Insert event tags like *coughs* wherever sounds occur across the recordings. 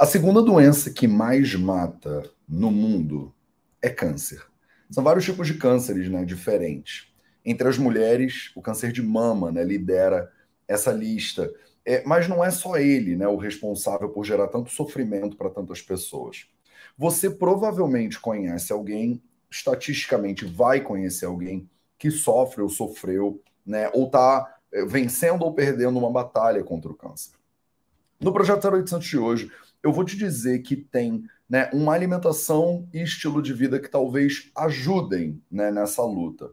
A segunda doença que mais mata no mundo é câncer. São vários tipos de cânceres, né, diferentes. Entre as mulheres, o câncer de mama, né, lidera essa lista. É, mas não é só ele, né, o responsável por gerar tanto sofrimento para tantas pessoas. Você provavelmente conhece alguém, estatisticamente vai conhecer alguém que sofre ou sofreu, né, ou está é, vencendo ou perdendo uma batalha contra o câncer. No projeto 0800 de hoje, eu vou te dizer que tem né, uma alimentação e estilo de vida que talvez ajudem né, nessa luta.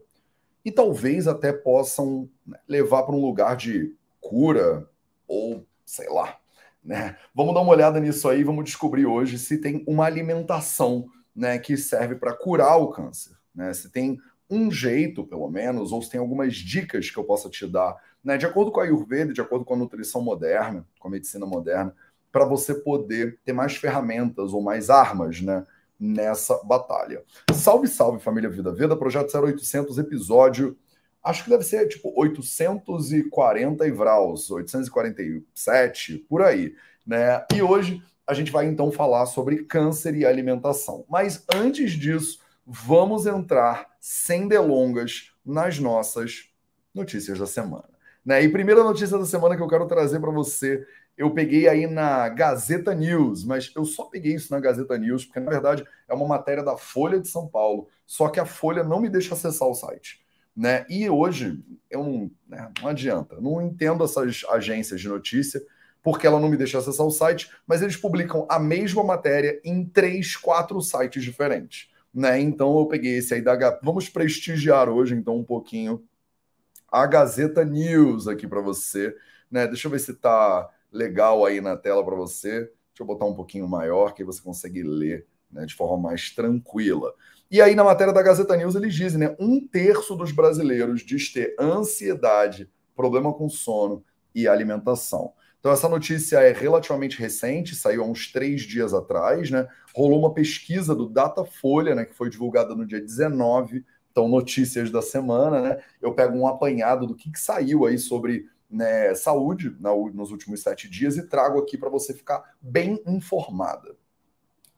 E talvez até possam né, levar para um lugar de cura ou sei lá. Né? Vamos dar uma olhada nisso aí, vamos descobrir hoje se tem uma alimentação né, que serve para curar o câncer. Né? Se tem um jeito, pelo menos, ou se tem algumas dicas que eu possa te dar, né, de acordo com a Ayurveda, de acordo com a nutrição moderna, com a medicina moderna, para você poder ter mais ferramentas ou mais armas, né? Nessa batalha. Salve, salve, família Vida Veda, projeto 0800, episódio. Acho que deve ser tipo 840 e Vraus, 847, por aí, né? E hoje a gente vai então falar sobre câncer e alimentação. Mas antes disso, vamos entrar sem delongas nas nossas notícias da semana. Né? E primeira notícia da semana que eu quero trazer para você eu peguei aí na Gazeta News, mas eu só peguei isso na Gazeta News, porque na verdade é uma matéria da Folha de São Paulo, só que a Folha não me deixa acessar o site. Né? E hoje eu não, né, não adianta, não entendo essas agências de notícia, porque ela não me deixa acessar o site, mas eles publicam a mesma matéria em três, quatro sites diferentes. Né? Então eu peguei esse aí da Vamos prestigiar hoje, então, um pouquinho a Gazeta News aqui para você. Né? Deixa eu ver se está legal aí na tela para você. Deixa eu botar um pouquinho maior, que você consegue ler né, de forma mais tranquila. E aí, na matéria da Gazeta News, eles dizem, né? Um terço dos brasileiros diz ter ansiedade, problema com sono e alimentação. Então, essa notícia é relativamente recente, saiu há uns três dias atrás, né? Rolou uma pesquisa do Datafolha, né? Que foi divulgada no dia 19. Então, notícias da semana, né? Eu pego um apanhado do que, que saiu aí sobre né, saúde na, nos últimos sete dias e trago aqui para você ficar bem informada.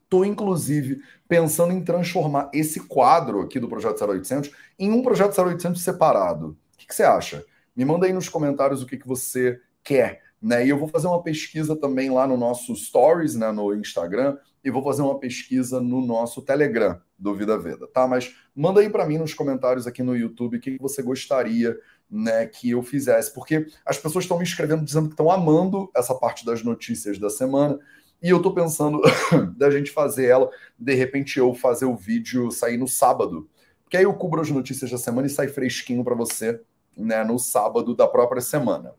Estou, inclusive, pensando em transformar esse quadro aqui do Projeto 0800 em um Projeto 0800 separado. O que, que você acha? Me manda aí nos comentários o que, que você quer. Né? E eu vou fazer uma pesquisa também lá no nosso Stories, né, no Instagram, e vou fazer uma pesquisa no nosso Telegram do Vida Veda, tá? Mas manda aí para mim nos comentários aqui no YouTube o que, que você gostaria né, que eu fizesse, porque as pessoas estão me escrevendo dizendo que estão amando essa parte das notícias da semana, e eu estou pensando *coughs* da gente fazer ela, de repente eu fazer o vídeo sair no sábado, porque aí eu cubro as notícias da semana e sai fresquinho para você né, no sábado da própria semana.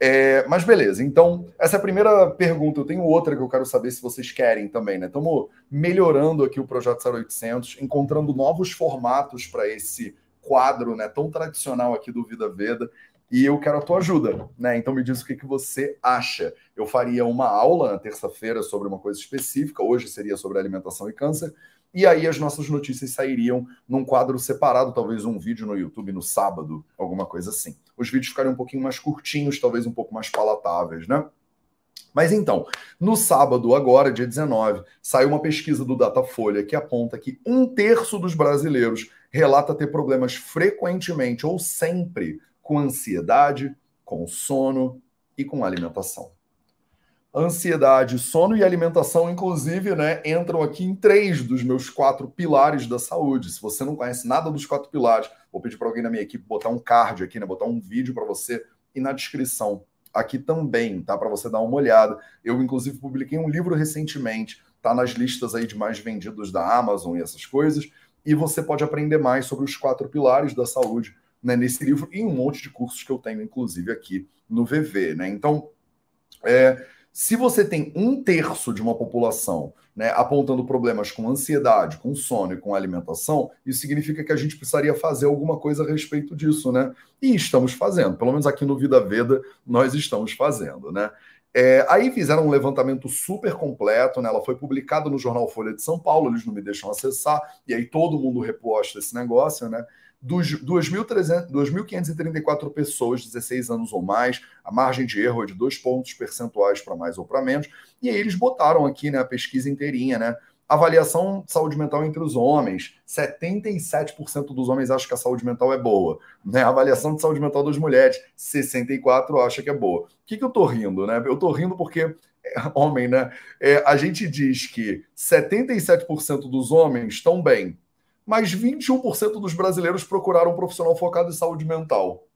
É, mas beleza, então essa é a primeira pergunta. Eu tenho outra que eu quero saber se vocês querem também, né? Estamos melhorando aqui o projeto 0800, encontrando novos formatos para esse quadro né, tão tradicional aqui do Vida Veda e eu quero a tua ajuda, né? Então me diz o que, que você acha. Eu faria uma aula na terça-feira sobre uma coisa específica, hoje seria sobre alimentação e câncer, e aí as nossas notícias sairiam num quadro separado, talvez um vídeo no YouTube no sábado, alguma coisa assim. Os vídeos ficariam um pouquinho mais curtinhos, talvez um pouco mais palatáveis, né? Mas então, no sábado, agora, dia 19, saiu uma pesquisa do Datafolha que aponta que um terço dos brasileiros relata ter problemas frequentemente ou sempre com ansiedade, com sono e com alimentação. Ansiedade, sono e alimentação, inclusive, né, entram aqui em três dos meus quatro pilares da saúde. Se você não conhece nada dos quatro pilares, vou pedir para alguém na minha equipe botar um card aqui, né, botar um vídeo para você e na descrição aqui também, tá? Para você dar uma olhada. Eu, inclusive, publiquei um livro recentemente, tá nas listas aí de mais vendidos da Amazon e essas coisas e você pode aprender mais sobre os quatro pilares da saúde né, nesse livro e um monte de cursos que eu tenho, inclusive, aqui no VV. Né? Então, é, se você tem um terço de uma população né, apontando problemas com ansiedade, com sono e com alimentação, isso significa que a gente precisaria fazer alguma coisa a respeito disso, né? E estamos fazendo, pelo menos aqui no Vida Veda, nós estamos fazendo, né? É, aí fizeram um levantamento super completo, né? Ela foi publicada no jornal Folha de São Paulo, eles não me deixam acessar, e aí todo mundo reposta esse negócio, né? dos 2.534 pessoas, 16 anos ou mais, a margem de erro é de dois pontos percentuais para mais ou para menos, e aí eles botaram aqui né, a pesquisa inteirinha, né? Avaliação de saúde mental entre os homens. 77% dos homens acham que a saúde mental é boa. Né? Avaliação de saúde mental das mulheres. 64% acha que é boa. O que, que eu tô rindo, né? Eu tô rindo porque homem, né? É, a gente diz que 77% dos homens estão bem, mas 21% dos brasileiros procuraram um profissional focado em saúde mental.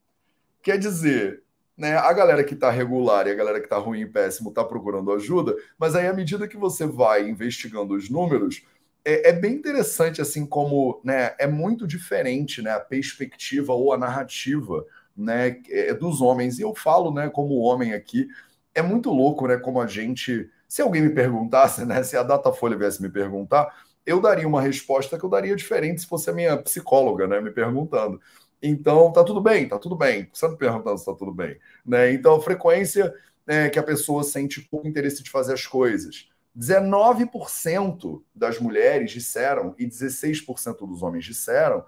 Quer dizer, né, a galera que está regular e a galera que está ruim e péssimo está procurando ajuda, mas aí à medida que você vai investigando os números, é, é, bem interessante assim como né, é muito diferente né, a perspectiva ou a narrativa né, é, dos homens. E eu falo né, como homem aqui, é muito louco, né? Como a gente. Se alguém me perguntasse, *laughs* né? Se a Datafolha viesse me perguntar, eu daria uma resposta que eu daria diferente se fosse a minha psicóloga, né? Me perguntando. Então, tá tudo bem, tá tudo bem. Você me perguntando se tá tudo bem. Né? Então, a frequência né, que a pessoa sente pouco interesse de fazer as coisas. 19% das mulheres disseram e 16% dos homens disseram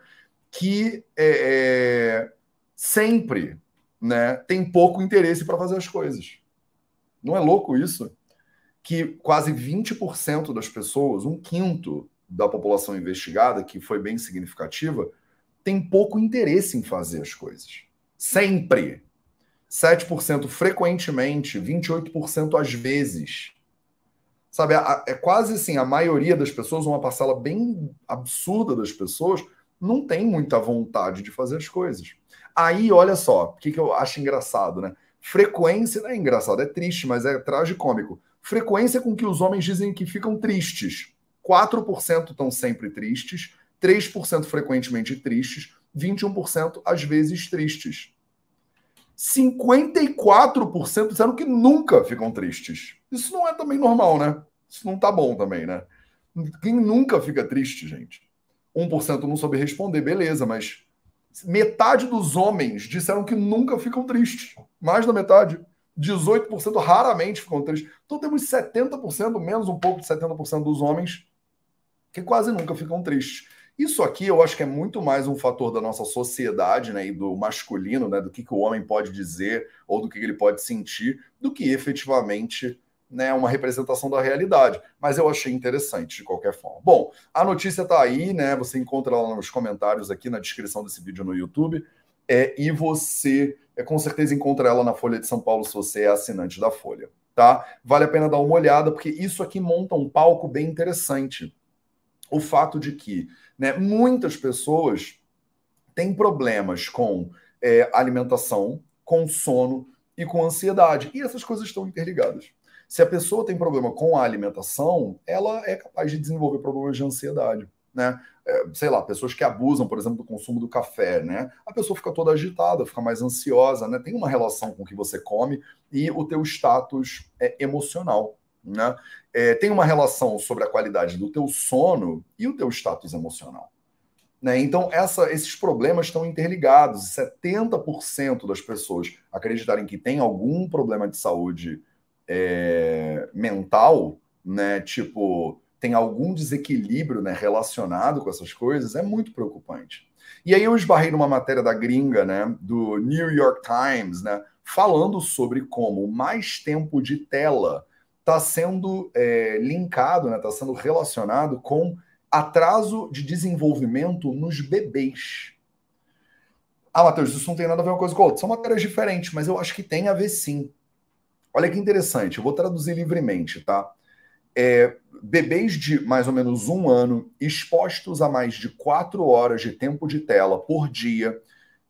que é, é, sempre né, tem pouco interesse para fazer as coisas. Não é louco isso? Que quase 20% das pessoas, um quinto da população investigada, que foi bem significativa, tem pouco interesse em fazer as coisas. Sempre. 7% frequentemente, 28% às vezes. Sabe, é quase assim, a maioria das pessoas, uma parcela bem absurda das pessoas, não tem muita vontade de fazer as coisas. Aí, olha só, o que, que eu acho engraçado, né? Frequência, não é engraçado, é triste, mas é tragicômico. Frequência com que os homens dizem que ficam tristes. 4% estão sempre tristes, 3% frequentemente tristes, 21% às vezes tristes. 54% disseram que nunca ficam tristes. Isso não é também normal, né? Isso não tá bom também, né? Quem nunca fica triste, gente? 1% não soube responder, beleza, mas metade dos homens disseram que nunca ficam tristes. Mais da metade. 18% raramente ficam tristes. Então temos 70%, menos um pouco de 70% dos homens que quase nunca ficam tristes. Isso aqui eu acho que é muito mais um fator da nossa sociedade, né, e do masculino, né, do que, que o homem pode dizer ou do que ele pode sentir, do que efetivamente né, uma representação da realidade. Mas eu achei interessante de qualquer forma. Bom, a notícia está aí, né? Você encontra ela nos comentários aqui na descrição desse vídeo no YouTube. É, e você é, com certeza encontra ela na Folha de São Paulo se você é assinante da Folha. Tá? Vale a pena dar uma olhada, porque isso aqui monta um palco bem interessante. O fato de que né, muitas pessoas têm problemas com é, alimentação, com sono e com ansiedade. E essas coisas estão interligadas. Se a pessoa tem problema com a alimentação, ela é capaz de desenvolver problemas de ansiedade. Né? É, sei lá, pessoas que abusam, por exemplo, do consumo do café, né? A pessoa fica toda agitada, fica mais ansiosa, né? Tem uma relação com o que você come e o teu status é, emocional, né? É, tem uma relação sobre a qualidade do teu sono e o teu status emocional. Né? Então, essa, esses problemas estão interligados. 70% das pessoas acreditarem que tem algum problema de saúde é, mental, né? Tipo, tem algum desequilíbrio né, relacionado com essas coisas, é muito preocupante. E aí eu esbarrei numa matéria da gringa, né, do New York Times, né, falando sobre como mais tempo de tela está sendo é, linkado, está né, tá sendo relacionado com atraso de desenvolvimento nos bebês. Ah, Matheus, isso não tem nada a ver uma coisa com a outra. São matérias diferentes, mas eu acho que tem a ver sim. Olha que interessante, eu vou traduzir livremente, tá? É, bebês de mais ou menos um ano, expostos a mais de quatro horas de tempo de tela por dia,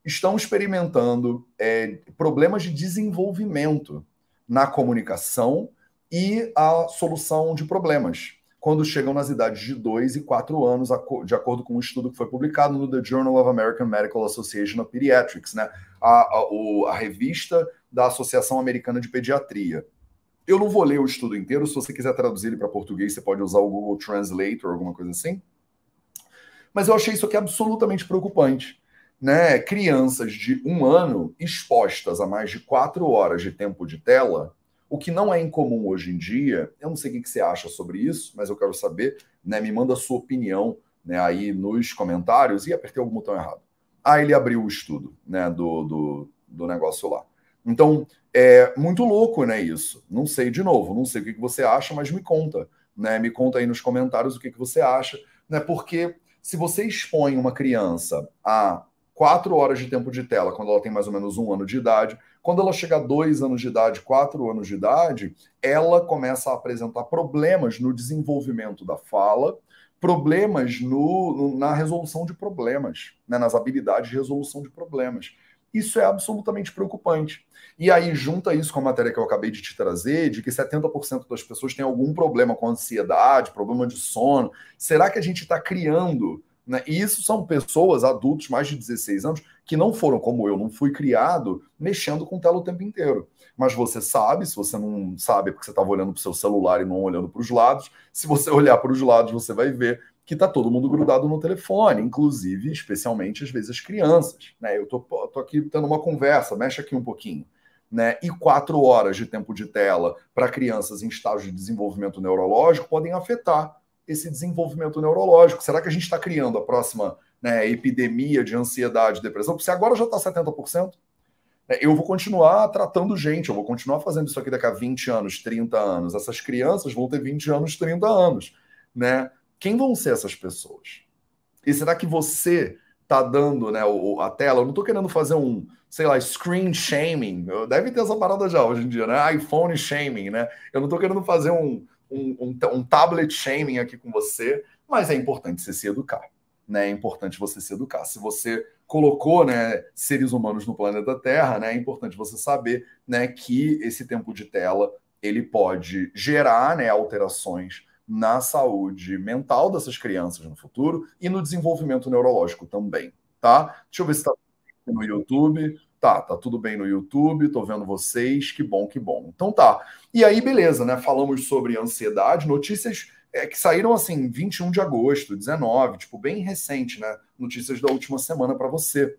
estão experimentando é, problemas de desenvolvimento na comunicação e a solução de problemas quando chegam nas idades de 2 e 4 anos, de acordo com um estudo que foi publicado no The Journal of American Medical Association of Pediatrics, né? a, a, a revista da Associação Americana de Pediatria. Eu não vou ler o estudo inteiro, se você quiser traduzir ele para português, você pode usar o Google Translate ou alguma coisa assim. Mas eu achei isso aqui absolutamente preocupante. Né? Crianças de um ano expostas a mais de quatro horas de tempo de tela o que não é incomum hoje em dia, eu não sei o que você acha sobre isso, mas eu quero saber, né? Me manda a sua opinião né, aí nos comentários e apertei algum botão errado. Aí ele abriu o estudo né, do, do, do negócio lá. Então, é muito louco, né, isso. Não sei de novo, não sei o que você acha, mas me conta, né? Me conta aí nos comentários o que você acha, né? Porque se você expõe uma criança a quatro horas de tempo de tela quando ela tem mais ou menos um ano de idade, quando ela chega a dois anos de idade, quatro anos de idade, ela começa a apresentar problemas no desenvolvimento da fala, problemas no, no, na resolução de problemas, né, nas habilidades de resolução de problemas. Isso é absolutamente preocupante. E aí, junta isso com a matéria que eu acabei de te trazer, de que 70% das pessoas têm algum problema com ansiedade, problema de sono. Será que a gente está criando? Né? E isso são pessoas, adultos, mais de 16 anos, que não foram como eu, não fui criado mexendo com tela o tempo inteiro. Mas você sabe, se você não sabe, é porque você estava olhando para o seu celular e não olhando para os lados. Se você *laughs* olhar para os lados, você vai ver que está todo mundo grudado no telefone, inclusive, especialmente, às vezes, as crianças. Né? Eu tô, tô aqui tendo uma conversa, mexe aqui um pouquinho. Né? E quatro horas de tempo de tela para crianças em estágio de desenvolvimento neurológico podem afetar esse desenvolvimento neurológico. Será que a gente está criando a próxima né, epidemia de ansiedade e depressão? Porque se agora já está 70%, né, eu vou continuar tratando gente, eu vou continuar fazendo isso aqui daqui a 20 anos, 30 anos. Essas crianças vão ter 20 anos, 30 anos. Né? Quem vão ser essas pessoas? E será que você está dando né, a tela? Eu não estou querendo fazer um, sei lá, screen shaming. Deve ter essa parada já hoje em dia, né? iPhone shaming, né? Eu não estou querendo fazer um, um, um, um, tablet shaming aqui com você, mas é importante você se educar. Né? É importante você se educar. Se você colocou né, seres humanos no planeta Terra, né, é importante você saber né, que esse tempo de tela ele pode gerar né, alterações na saúde mental dessas crianças no futuro e no desenvolvimento neurológico também, tá? Deixa eu ver se está no YouTube. Tá, tá tudo bem no YouTube, tô vendo vocês, que bom, que bom. Então tá. E aí, beleza, né? Falamos sobre ansiedade, notícias é, que saíram assim, 21 de agosto, 19, tipo, bem recente, né? Notícias da última semana para você.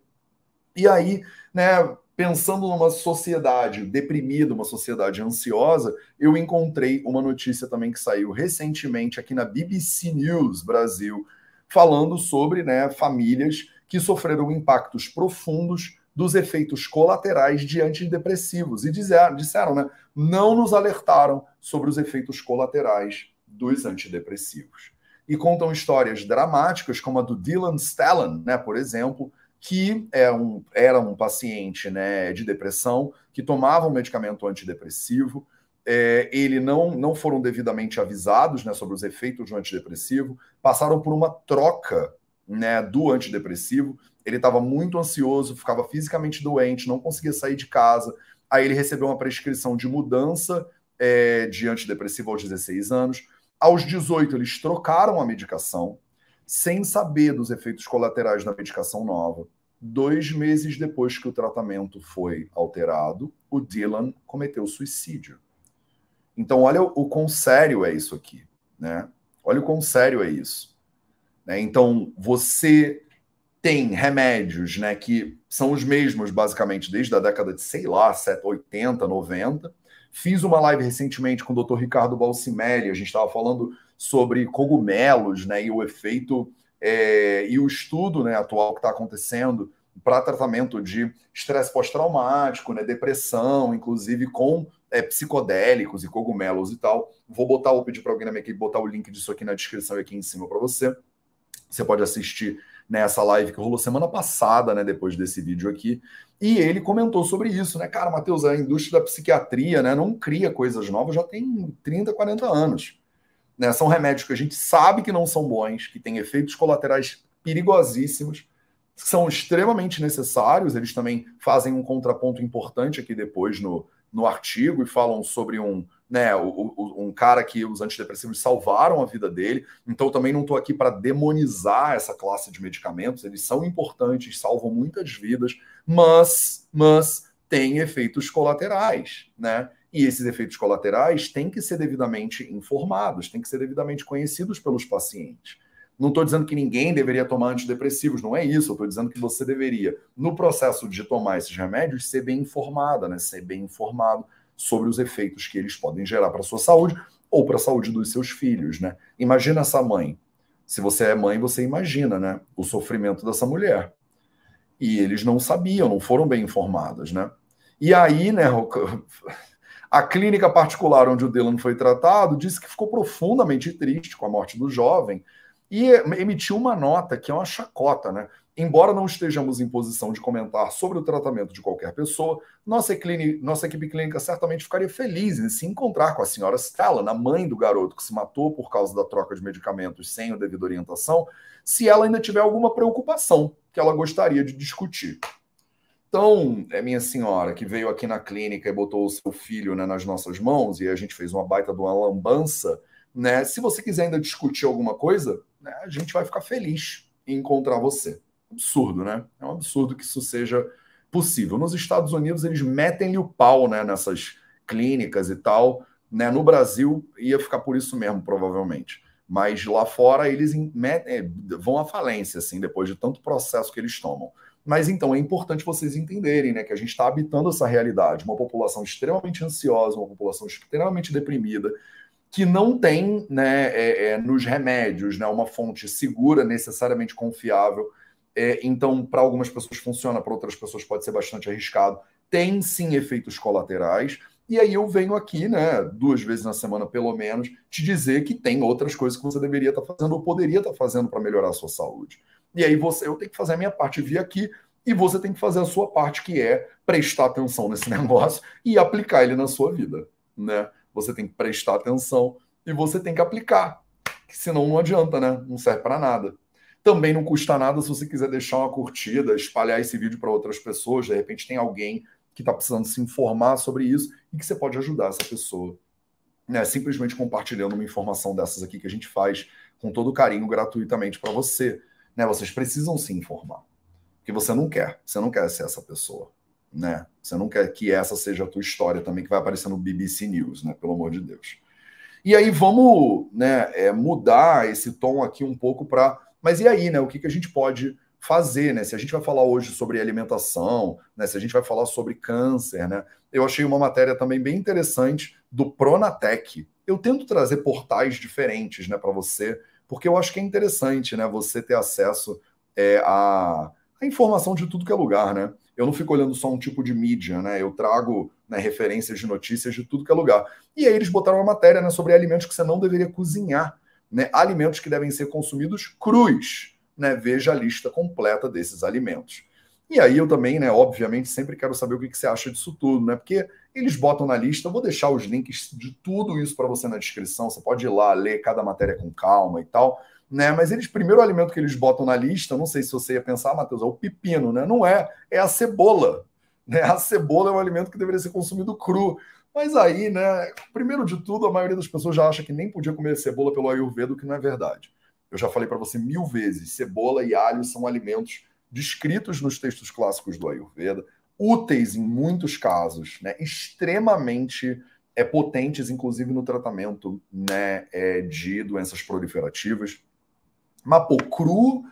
E aí, né, pensando numa sociedade deprimida, uma sociedade ansiosa, eu encontrei uma notícia também que saiu recentemente aqui na BBC News Brasil, falando sobre né, famílias que sofreram impactos profundos dos efeitos colaterais de antidepressivos. E disseram, disseram né, não nos alertaram sobre os efeitos colaterais dos antidepressivos. E contam histórias dramáticas, como a do Dylan Stallan, né, por exemplo, que é um, era um paciente né, de depressão, que tomava um medicamento antidepressivo, é, ele não, não foram devidamente avisados né, sobre os efeitos do antidepressivo, passaram por uma troca né, do antidepressivo, ele estava muito ansioso, ficava fisicamente doente, não conseguia sair de casa, aí ele recebeu uma prescrição de mudança é, de antidepressivo aos 16 anos, aos 18 eles trocaram a medicação, sem saber dos efeitos colaterais da medicação nova. Dois meses depois que o tratamento foi alterado, o Dylan cometeu suicídio. Então, olha o quão sério é isso aqui, né? Olha o quão sério é isso. Né? Então, você tem remédios, né, que são os mesmos, basicamente, desde a década de, sei lá, 80, 90. Fiz uma live recentemente com o Dr. Ricardo Balsimelli, a gente estava falando sobre cogumelos, né, e o efeito é, e o estudo né, atual que está acontecendo para tratamento de estresse pós-traumático, né, depressão, inclusive com é, psicodélicos e cogumelos e tal. Vou botar, vou pedir para alguém na minha equipe botar o link disso aqui na descrição aqui em cima para você. Você pode assistir nessa live que rolou semana passada, né, depois desse vídeo aqui. E ele comentou sobre isso, né? Cara, Matheus, a indústria da psiquiatria, né, não cria coisas novas, já tem 30, 40 anos. Né? São remédios que a gente sabe que não são bons, que têm efeitos colaterais perigosíssimos, são extremamente necessários. Eles também fazem um contraponto importante aqui depois no, no artigo e falam sobre um, né, um cara que os antidepressivos salvaram a vida dele. Então, também não estou aqui para demonizar essa classe de medicamentos. Eles são importantes, salvam muitas vidas, mas, mas têm efeitos colaterais, né? E esses efeitos colaterais têm que ser devidamente informados, têm que ser devidamente conhecidos pelos pacientes. Não estou dizendo que ninguém deveria tomar antidepressivos, não é isso. Estou dizendo que você deveria, no processo de tomar esses remédios, ser bem informada, né? Ser bem informado sobre os efeitos que eles podem gerar para a sua saúde ou para a saúde dos seus filhos, né? Imagina essa mãe. Se você é mãe, você imagina, né? O sofrimento dessa mulher. E eles não sabiam, não foram bem informados, né? E aí, né, a clínica particular onde o Dylan foi tratado disse que ficou profundamente triste com a morte do jovem e emitiu uma nota que é uma chacota, né? Embora não estejamos em posição de comentar sobre o tratamento de qualquer pessoa, nossa, nossa equipe clínica certamente ficaria feliz em se encontrar com a senhora Stella, a mãe do garoto que se matou por causa da troca de medicamentos sem a devida orientação, se ela ainda tiver alguma preocupação que ela gostaria de discutir. Então, é minha senhora que veio aqui na clínica e botou o seu filho né, nas nossas mãos e a gente fez uma baita de uma lambança, né? Se você quiser ainda discutir alguma coisa, né, a gente vai ficar feliz em encontrar você absurdo, né? É um absurdo que isso seja possível. Nos Estados Unidos, eles metem-lhe o pau né, nessas clínicas e tal. Né? No Brasil, ia ficar por isso mesmo, provavelmente. Mas lá fora, eles metem, é, vão à falência, assim, depois de tanto processo que eles tomam. Mas então é importante vocês entenderem né, que a gente está habitando essa realidade, uma população extremamente ansiosa, uma população extremamente deprimida, que não tem né, é, é, nos remédios né, uma fonte segura, necessariamente confiável é, então, para algumas pessoas funciona, para outras pessoas pode ser bastante arriscado. Tem sim efeitos colaterais. E aí eu venho aqui, né, duas vezes na semana pelo menos, te dizer que tem outras coisas que você deveria estar tá fazendo ou poderia estar tá fazendo para melhorar a sua saúde. E aí você, eu tenho que fazer a minha parte, vir aqui e você tem que fazer a sua parte, que é prestar atenção nesse *laughs* negócio e aplicar ele na sua vida, né? Você tem que prestar atenção e você tem que aplicar, senão não adianta, né? Não serve para nada. Também não custa nada se você quiser deixar uma curtida, espalhar esse vídeo para outras pessoas. De repente tem alguém que está precisando se informar sobre isso e que você pode ajudar essa pessoa. Né? Simplesmente compartilhando uma informação dessas aqui que a gente faz com todo carinho, gratuitamente para você. Né? Vocês precisam se informar. Porque você não quer. Você não quer ser essa pessoa. Né? Você não quer que essa seja a tua história também, que vai aparecer no BBC News, né? Pelo amor de Deus. E aí vamos né, é, mudar esse tom aqui um pouco para mas e aí, né? O que, que a gente pode fazer, né? Se a gente vai falar hoje sobre alimentação, né? Se a gente vai falar sobre câncer, né? Eu achei uma matéria também bem interessante do Pronatec. Eu tento trazer portais diferentes, né, para você, porque eu acho que é interessante, né? Você ter acesso é, a, a informação de tudo que é lugar, né? Eu não fico olhando só um tipo de mídia, né? Eu trago né, referências de notícias de tudo que é lugar. E aí eles botaram uma matéria né, sobre alimentos que você não deveria cozinhar né, alimentos que devem ser consumidos crus. Né, veja a lista completa desses alimentos. E aí eu também, né, obviamente, sempre quero saber o que, que você acha disso tudo, né? Porque eles botam na lista, vou deixar os links de tudo isso para você na descrição. Você pode ir lá ler cada matéria com calma e tal, né? Mas eles, primeiro alimento que eles botam na lista, não sei se você ia pensar, Matheus, é o pepino, né? Não é, é a cebola. Né? A cebola é um alimento que deveria ser consumido cru. Mas aí, né, primeiro de tudo, a maioria das pessoas já acha que nem podia comer cebola pelo Ayurveda, o que não é verdade. Eu já falei para você mil vezes: cebola e alho são alimentos descritos nos textos clássicos do Ayurveda, úteis em muitos casos, né, extremamente é, potentes, inclusive no tratamento né, é, de doenças proliferativas. Mas, pô, cru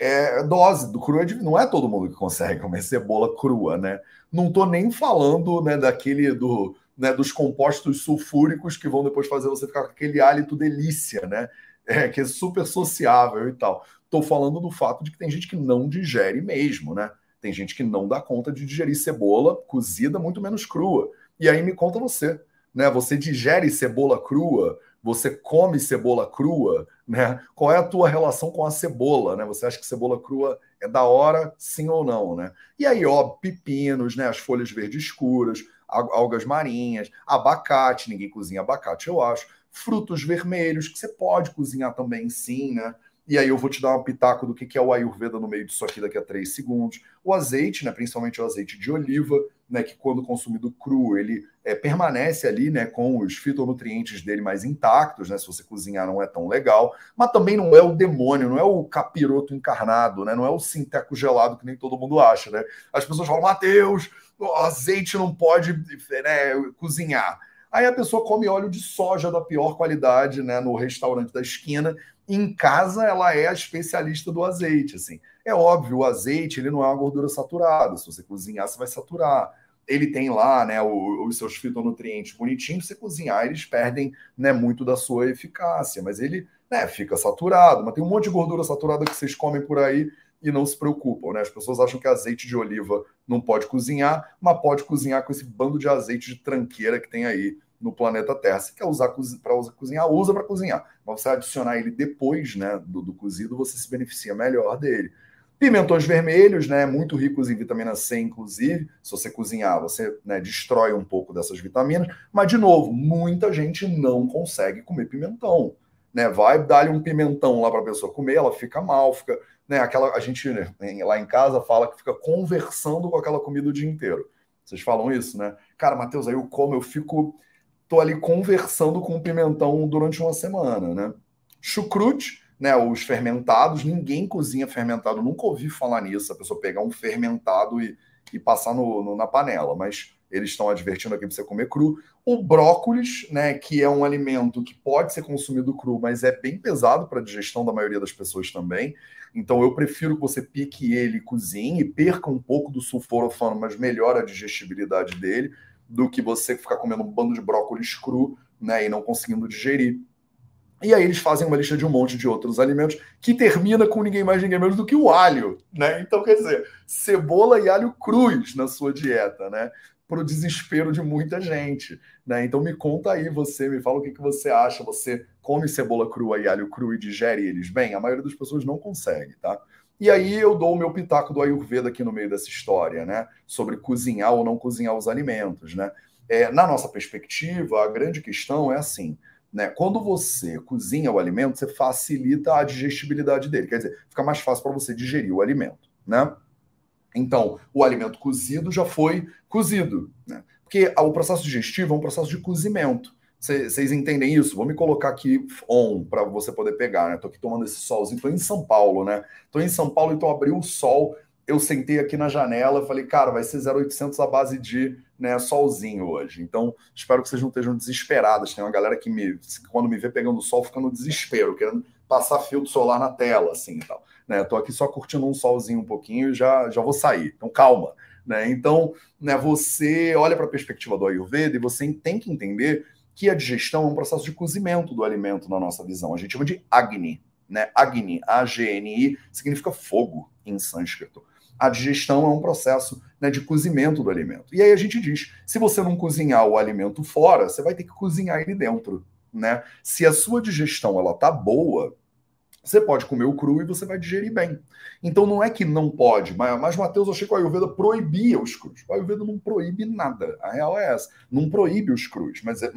é dose do cru, é não é todo mundo que consegue comer cebola crua, né? Não tô nem falando né, daquele do né, dos compostos sulfúricos que vão depois fazer você ficar com aquele hálito delícia, né? É, que é super sociável e tal. Estou falando do fato de que tem gente que não digere mesmo, né? Tem gente que não dá conta de digerir cebola cozida, muito menos crua. E aí me conta você, né? Você digere cebola crua? Você come cebola crua, né? Qual é a tua relação com a cebola, né? Você acha que cebola crua é da hora, sim ou não, né? E aí, ó, pepinos, né? As folhas verdes escuras, algas marinhas, abacate, ninguém cozinha abacate, eu acho. Frutos vermelhos, que você pode cozinhar também, sim, né? E aí eu vou te dar um pitaco do que é o Ayurveda no meio disso aqui daqui a três segundos. O azeite, né, principalmente o azeite de oliva, né, que quando consumido cru, ele é, permanece ali né, com os fitonutrientes dele mais intactos, né? Se você cozinhar não é tão legal, mas também não é o demônio, não é o capiroto encarnado, né? Não é o sinteco gelado que nem todo mundo acha, né? As pessoas falam, Mateus, o azeite não pode né, cozinhar. Aí a pessoa come óleo de soja da pior qualidade, né, no restaurante da esquina. Em casa ela é a especialista do azeite, assim. É óbvio, o azeite ele não é uma gordura saturada. Se você cozinhar, você vai saturar. Ele tem lá, né, os seus fitonutrientes bonitinhos. Se você cozinhar, eles perdem, né, muito da sua eficácia. Mas ele, né, fica saturado. Mas tem um monte de gordura saturada que vocês comem por aí e não se preocupam, né? As pessoas acham que azeite de oliva não pode cozinhar, mas pode cozinhar com esse bando de azeite de tranqueira que tem aí no planeta Terra. Se quer usar para cozinhar, usa para cozinhar. Mas você adicionar ele depois né, do, do cozido, você se beneficia melhor dele. Pimentões vermelhos, né, muito ricos em vitamina C, inclusive. Se você cozinhar, você né, destrói um pouco dessas vitaminas. Mas, de novo, muita gente não consegue comer pimentão. Né? Vai dar-lhe um pimentão lá para a pessoa comer, ela fica mal, fica. Né, aquela, a gente né, lá em casa fala que fica conversando com aquela comida o dia inteiro. Vocês falam isso, né? Cara, Matheus, aí eu como, eu fico. Tô ali conversando com o pimentão durante uma semana, né? Chucrute né, os fermentados, ninguém cozinha fermentado, nunca ouvi falar nisso, a pessoa pegar um fermentado e, e passar no, no, na panela, mas eles estão advertindo aqui para você comer cru. O brócolis, né, que é um alimento que pode ser consumido cru, mas é bem pesado para a digestão da maioria das pessoas também. Então eu prefiro que você pique ele, cozinhe, perca um pouco do sulforofano, mas melhore a digestibilidade dele, do que você ficar comendo um bando de brócolis cru, né, e não conseguindo digerir. E aí eles fazem uma lista de um monte de outros alimentos que termina com ninguém mais, ninguém menos do que o alho, né? Então, quer dizer, cebola e alho cruz na sua dieta, né? Para o desespero de muita gente, né? Então me conta aí você, me fala o que, que você acha. Você come cebola crua e alho cru e digere eles bem? A maioria das pessoas não consegue, tá? E aí eu dou o meu pitaco do Ayurveda aqui no meio dessa história, né? Sobre cozinhar ou não cozinhar os alimentos, né? É, na nossa perspectiva, a grande questão é assim: né? Quando você cozinha o alimento, você facilita a digestibilidade dele, quer dizer, fica mais fácil para você digerir o alimento. Né? Então, o alimento cozido já foi cozido. Né? Porque o processo digestivo é um processo de cozimento. Vocês entendem isso? Vou me colocar aqui on para você poder pegar, né? Tô aqui tomando esse solzinho, tô em São Paulo, né? Tô em São Paulo, então abriu o sol, eu sentei aqui na janela, falei, cara, vai ser 0800 a base de né, solzinho hoje. Então, espero que vocês não estejam desesperados. Tem uma galera que me, quando me vê pegando sol, fica no desespero, querendo passar filtro solar na tela, assim e tal. Né, tô aqui só curtindo um solzinho um pouquinho e já, já vou sair. Então, calma. Né? Então, né, você olha para a perspectiva do Ayurveda e você tem que entender que a digestão é um processo de cozimento do alimento na nossa visão. A gente chama de Agni. Né? Agni, A-G-N-I, significa fogo em sânscrito a digestão é um processo né, de cozimento do alimento. E aí a gente diz: se você não cozinhar o alimento fora, você vai ter que cozinhar ele dentro. Né? Se a sua digestão ela tá boa, você pode comer o cru e você vai digerir bem. Então não é que não pode, mas, mas Mateus, achei que o Ayurveda proibia os crus. O Ayurveda não proíbe nada. A real é essa. Não proíbe os crus, mas está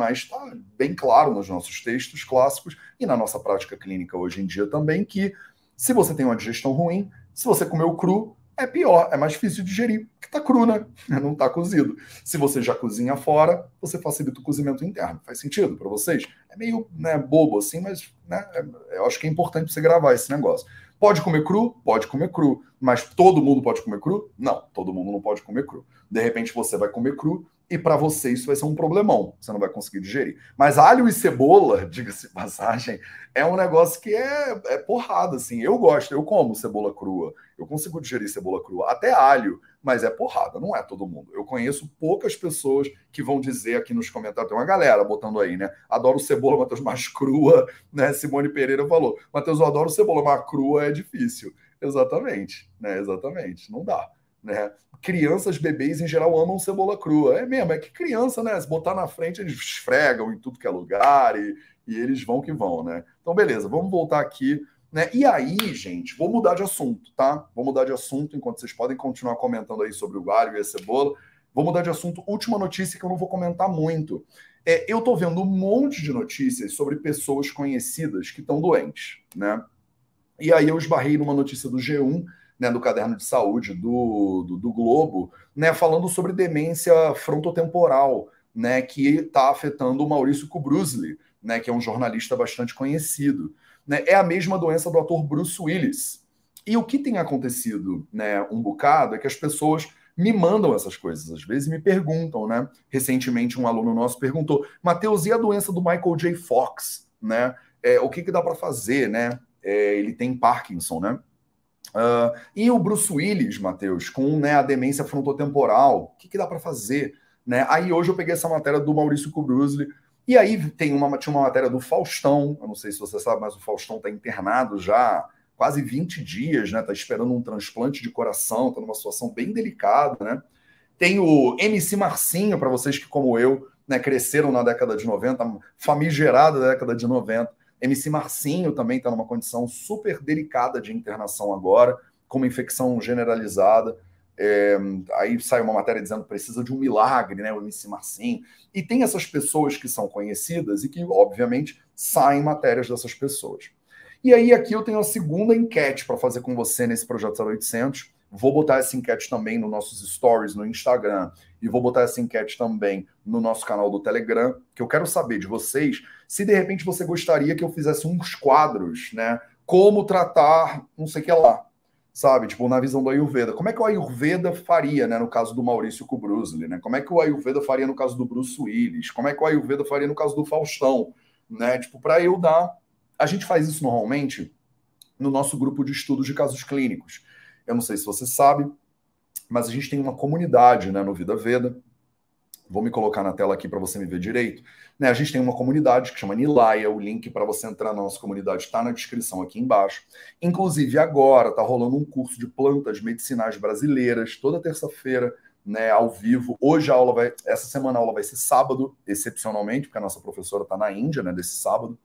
bem claro nos nossos textos clássicos e na nossa prática clínica hoje em dia também que se você tem uma digestão ruim, se você comer o cru, é pior, é mais difícil de digerir, porque está cru, né? *laughs* Não está cozido. Se você já cozinha fora, você facilita o cozimento interno. Faz sentido para vocês? É meio né, bobo assim, mas né, é, eu acho que é importante você gravar esse negócio. Pode comer cru? Pode comer cru. Mas todo mundo pode comer cru? Não, todo mundo não pode comer cru. De repente você vai comer cru e para você isso vai ser um problemão, você não vai conseguir digerir. Mas alho e cebola, *laughs* diga-se passagem, é um negócio que é, é porrada, assim. Eu gosto, eu como cebola crua, eu consigo digerir cebola crua, até alho, mas é porrada, não é todo mundo. Eu conheço poucas pessoas que vão dizer aqui nos comentários, tem uma galera botando aí, né? Adoro cebola, Matheus, mais crua, né? Simone Pereira falou, Matheus, eu adoro cebola, mas crua é difícil. Exatamente, né? Exatamente, não dá. Né? Crianças, bebês em geral amam cebola crua. É mesmo, é que criança, né? Se botar na frente, eles esfregam em tudo que é lugar e, e eles vão que vão, né? Então, beleza, vamos voltar aqui. Né? E aí, gente, vou mudar de assunto, tá? Vou mudar de assunto enquanto vocês podem continuar comentando aí sobre o alho e a cebola. Vou mudar de assunto. Última notícia que eu não vou comentar muito. É, eu tô vendo um monte de notícias sobre pessoas conhecidas que estão doentes, né? E aí eu esbarrei numa notícia do G1 né, do caderno de saúde do, do, do Globo, né, falando sobre demência frontotemporal, né, que está afetando o Maurício Kubrusli, né, que é um jornalista bastante conhecido. Né, é a mesma doença do ator Bruce Willis. E o que tem acontecido né, um bocado é que as pessoas me mandam essas coisas às vezes me perguntam, né? Recentemente um aluno nosso perguntou, Matheus, e a doença do Michael J. Fox, né? É, o que, que dá para fazer, né? É, ele tem Parkinson, né? Uh, e o Bruce Willis, Matheus, com né, a demência frontotemporal, o que, que dá para fazer? Né? Aí hoje eu peguei essa matéria do Maurício Kubrusli, e aí tem uma, tinha uma matéria do Faustão, eu não sei se você sabe, mas o Faustão está internado já quase 20 dias, né? Tá esperando um transplante de coração, tá numa situação bem delicada, né? Tem o MC Marcinho, para vocês que, como eu, né, cresceram na década de 90, famigerada década de 90. MC Marcinho também está numa condição super delicada de internação agora, com uma infecção generalizada. É, aí sai uma matéria dizendo que precisa de um milagre, né? O MC Marcinho. E tem essas pessoas que são conhecidas e que, obviamente, saem matérias dessas pessoas. E aí, aqui eu tenho a segunda enquete para fazer com você nesse projeto 0800. Vou botar essa enquete também nos nossos stories no Instagram e vou botar essa enquete também no nosso canal do Telegram, que eu quero saber de vocês se de repente você gostaria que eu fizesse uns quadros, né? Como tratar, não sei o que lá, sabe? Tipo, na visão do Ayurveda. Como é que o Ayurveda faria, né, no caso do Maurício Kubrusli, né? Como é que o Ayurveda faria no caso do Bruce Willis? Como é que o Ayurveda faria no caso do Faustão, né? Tipo, para eu dar a gente faz isso normalmente no nosso grupo de estudos de casos clínicos. Eu não sei se você sabe, mas a gente tem uma comunidade né, no Vida Veda. Vou me colocar na tela aqui para você me ver direito. Né, a gente tem uma comunidade que chama Nilaya. O link para você entrar na nossa comunidade está na descrição aqui embaixo. Inclusive, agora está rolando um curso de plantas medicinais brasileiras, toda terça-feira, né, ao vivo. Hoje a aula vai. Essa semana a aula vai ser sábado, excepcionalmente, porque a nossa professora está na Índia, né, desse sábado.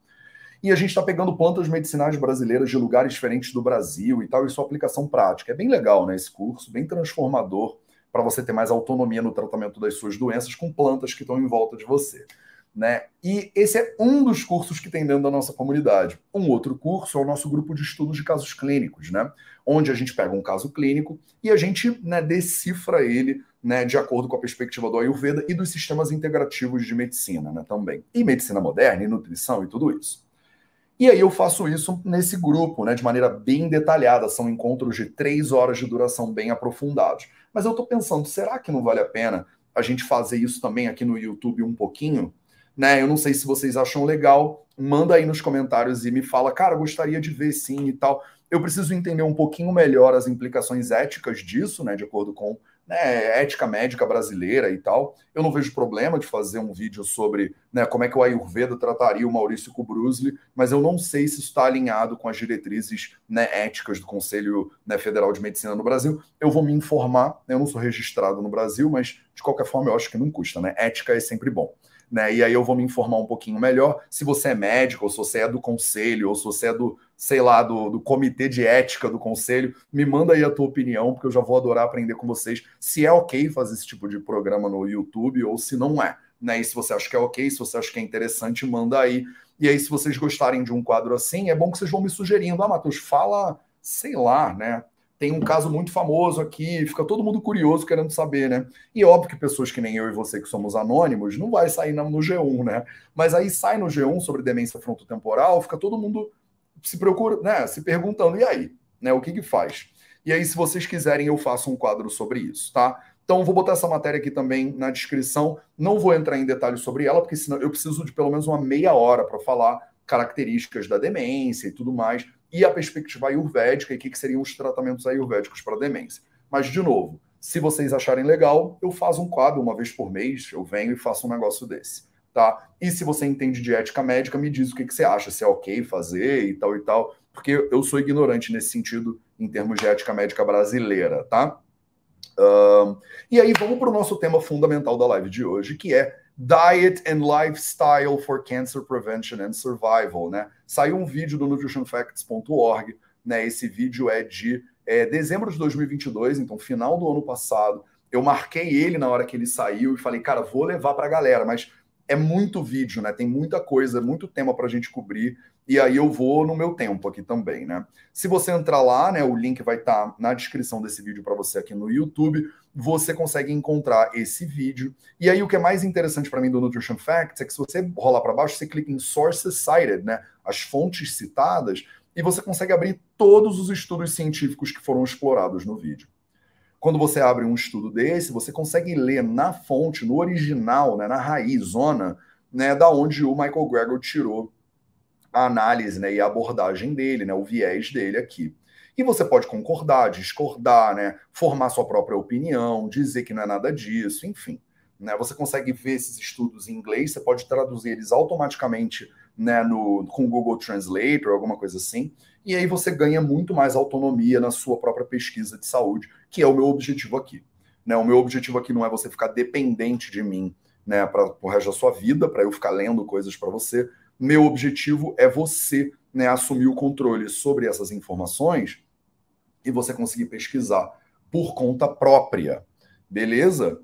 E a gente está pegando plantas medicinais brasileiras de lugares diferentes do Brasil e tal, e sua aplicação prática. É bem legal, né? Esse curso, bem transformador para você ter mais autonomia no tratamento das suas doenças com plantas que estão em volta de você. Né? E esse é um dos cursos que tem dentro da nossa comunidade. Um outro curso é o nosso grupo de estudos de casos clínicos, né? Onde a gente pega um caso clínico e a gente né, decifra ele né, de acordo com a perspectiva do Ayurveda e dos sistemas integrativos de medicina né, também. E medicina moderna, e nutrição e tudo isso. E aí eu faço isso nesse grupo, né, de maneira bem detalhada. São encontros de três horas de duração bem aprofundados. Mas eu estou pensando, será que não vale a pena a gente fazer isso também aqui no YouTube um pouquinho? Né? Eu não sei se vocês acham legal. Manda aí nos comentários e me fala, cara, gostaria de ver sim e tal. Eu preciso entender um pouquinho melhor as implicações éticas disso, né, de acordo com né, ética médica brasileira e tal. Eu não vejo problema de fazer um vídeo sobre né, como é que o Ayurveda trataria o Maurício Kubrusli, mas eu não sei se está alinhado com as diretrizes né, éticas do Conselho né, Federal de Medicina no Brasil. Eu vou me informar, eu não sou registrado no Brasil, mas de qualquer forma eu acho que não custa, né? Ética é sempre bom né? E aí eu vou me informar um pouquinho melhor se você é médico, ou se você é do conselho, ou se você é do, sei lá, do, do comitê de ética do conselho, me manda aí a tua opinião, porque eu já vou adorar aprender com vocês se é ok fazer esse tipo de programa no YouTube ou se não é. Né? E se você acha que é ok, se você acha que é interessante, manda aí. E aí, se vocês gostarem de um quadro assim, é bom que vocês vão me sugerindo. Ah, Matheus, fala, sei lá, né? tem um caso muito famoso aqui, fica todo mundo curioso querendo saber, né? E óbvio que pessoas que nem eu e você que somos anônimos não vai sair no G1, né? Mas aí sai no G1 sobre demência frontotemporal, fica todo mundo se procura, né, se perguntando e aí, né, o que que faz? E aí se vocês quiserem eu faço um quadro sobre isso, tá? Então vou botar essa matéria aqui também na descrição. Não vou entrar em detalhes sobre ela, porque senão eu preciso de pelo menos uma meia hora para falar características da demência e tudo mais e a perspectiva ayurvédica e o que, que seriam os tratamentos ayurvédicos para demência. Mas, de novo, se vocês acharem legal, eu faço um quadro uma vez por mês, eu venho e faço um negócio desse. Tá? E se você entende de ética médica, me diz o que, que você acha, se é ok fazer e tal e tal, porque eu sou ignorante nesse sentido em termos de ética médica brasileira, tá? Um, e aí vamos para o nosso tema fundamental da live de hoje, que é Diet and Lifestyle for Cancer Prevention and Survival, né? Saiu um vídeo do nutritionfacts.org, né? Esse vídeo é de é, dezembro de 2022, então final do ano passado. Eu marquei ele na hora que ele saiu e falei, cara, vou levar para a galera, mas é muito vídeo, né? Tem muita coisa, muito tema para a gente cobrir. E aí eu vou no meu tempo aqui também, né? Se você entrar lá, né, o link vai estar tá na descrição desse vídeo para você aqui no YouTube. Você consegue encontrar esse vídeo. E aí o que é mais interessante para mim do Nutrition Facts é que se você rolar para baixo, você clica em Sources Cited, né, as fontes citadas, e você consegue abrir todos os estudos científicos que foram explorados no vídeo. Quando você abre um estudo desse, você consegue ler na fonte, no original, né, na raiz, zona, né, da onde o Michael Gregor tirou a análise né, e a abordagem dele, né, o viés dele aqui. E você pode concordar, discordar, né, formar sua própria opinião, dizer que não é nada disso, enfim. Né, você consegue ver esses estudos em inglês, você pode traduzir eles automaticamente né, no, com o Google Translator, alguma coisa assim, e aí você ganha muito mais autonomia na sua própria pesquisa de saúde, que é o meu objetivo aqui. Né? O meu objetivo aqui não é você ficar dependente de mim né, para o resto da sua vida, para eu ficar lendo coisas para você. Meu objetivo é você né, assumir o controle sobre essas informações e você conseguir pesquisar por conta própria. Beleza?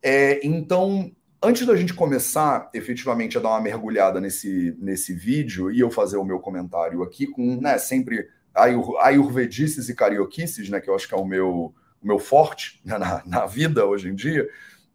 É, então, antes da gente começar efetivamente a dar uma mergulhada nesse, nesse vídeo e eu fazer o meu comentário aqui com né, sempre ayur, ayurvedices e carioquices, né, que eu acho que é o meu, o meu forte né, na, na vida hoje em dia,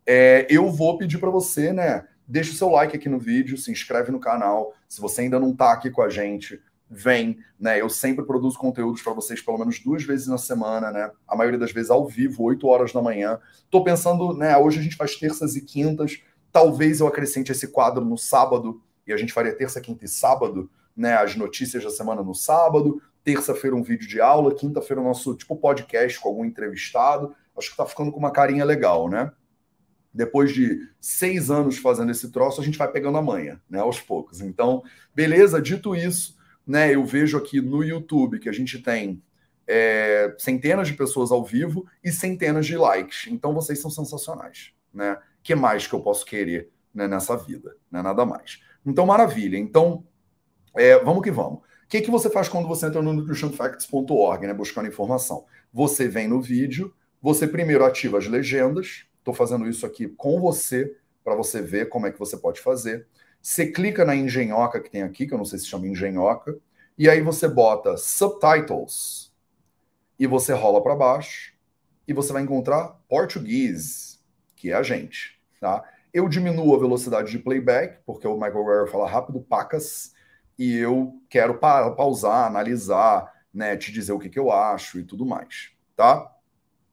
é, eu vou pedir para você, né, deixa o seu like aqui no vídeo, se inscreve no canal. Se você ainda não está aqui com a gente, vem, né? Eu sempre produzo conteúdos para vocês pelo menos duas vezes na semana, né? A maioria das vezes ao vivo, 8 horas da manhã. Tô pensando, né? Hoje a gente faz terças e quintas. Talvez eu acrescente esse quadro no sábado e a gente faria terça, quinta e sábado, né? As notícias da semana no sábado. Terça-feira um vídeo de aula, quinta-feira o nosso tipo podcast com algum entrevistado. Acho que tá ficando com uma carinha legal, né? depois de seis anos fazendo esse troço, a gente vai pegando a manha, né, aos poucos. Então, beleza, dito isso, né, eu vejo aqui no YouTube que a gente tem é, centenas de pessoas ao vivo e centenas de likes. Então, vocês são sensacionais, né? Que mais que eu posso querer né, nessa vida? Né? Nada mais. Então, maravilha. Então, é, vamos que vamos. O que, que você faz quando você entra no nutritionfacts.org, né, buscando informação? Você vem no vídeo, você primeiro ativa as legendas, Estou fazendo isso aqui com você para você ver como é que você pode fazer. Você clica na engenhoca que tem aqui, que eu não sei se chama engenhoca, e aí você bota subtitles e você rola para baixo e você vai encontrar português, que é a gente, tá? Eu diminuo a velocidade de playback, porque o Michael Ware fala rápido, pacas, e eu quero pa pausar, analisar, né, te dizer o que, que eu acho e tudo mais, tá?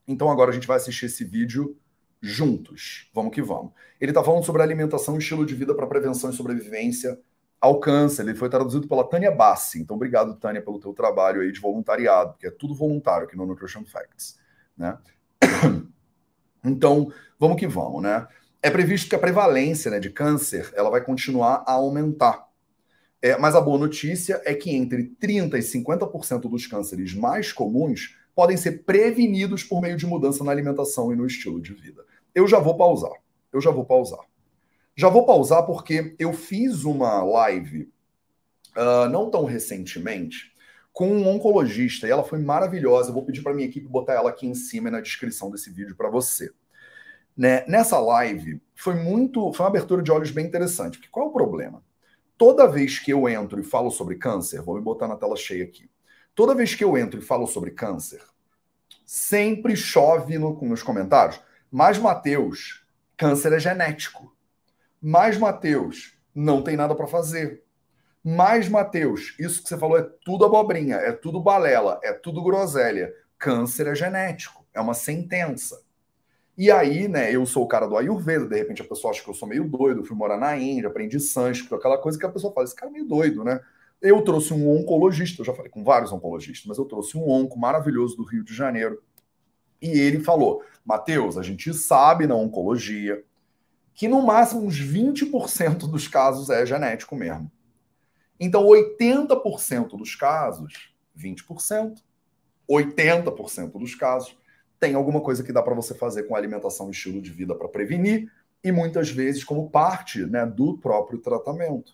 Então agora a gente vai assistir esse vídeo juntos. Vamos que vamos. Ele está falando sobre alimentação e estilo de vida para prevenção e sobrevivência ao câncer. Ele foi traduzido pela Tânia Bassi. Então, obrigado, Tânia, pelo teu trabalho aí de voluntariado, porque é tudo voluntário aqui no Nutrition Facts. Né? *coughs* Então, vamos que vamos, né? É previsto que a prevalência né, de câncer ela vai continuar a aumentar. É, mas a boa notícia é que entre 30% e 50% dos cânceres mais comuns podem ser prevenidos por meio de mudança na alimentação e no estilo de vida. Eu já vou pausar. Eu já vou pausar. Já vou pausar porque eu fiz uma live uh, não tão recentemente com um oncologista e ela foi maravilhosa. Eu vou pedir para minha equipe botar ela aqui em cima na descrição desse vídeo para você. Né? Nessa live foi muito, foi uma abertura de olhos bem interessante. Porque qual é o problema? Toda vez que eu entro e falo sobre câncer, vou me botar na tela cheia aqui. Toda vez que eu entro e falo sobre câncer, sempre chove no, nos comentários. Mas, Mateus, câncer é genético. Mas, Mateus, não tem nada para fazer. Mas, Mateus, isso que você falou é tudo abobrinha, é tudo balela, é tudo groselha. Câncer é genético, é uma sentença. E aí, né, eu sou o cara do Ayurveda, de repente a pessoa acha que eu sou meio doido, fui morar na Índia, aprendi sânscrito, aquela coisa que a pessoa fala, esse cara é meio doido, né? Eu trouxe um oncologista, eu já falei com vários oncologistas, mas eu trouxe um onco maravilhoso do Rio de Janeiro. E ele falou: Mateus, a gente sabe na oncologia que no máximo uns 20% dos casos é genético mesmo. Então, 80% dos casos, 20%, 80% dos casos, tem alguma coisa que dá para você fazer com alimentação e estilo de vida para prevenir, e muitas vezes como parte né, do próprio tratamento.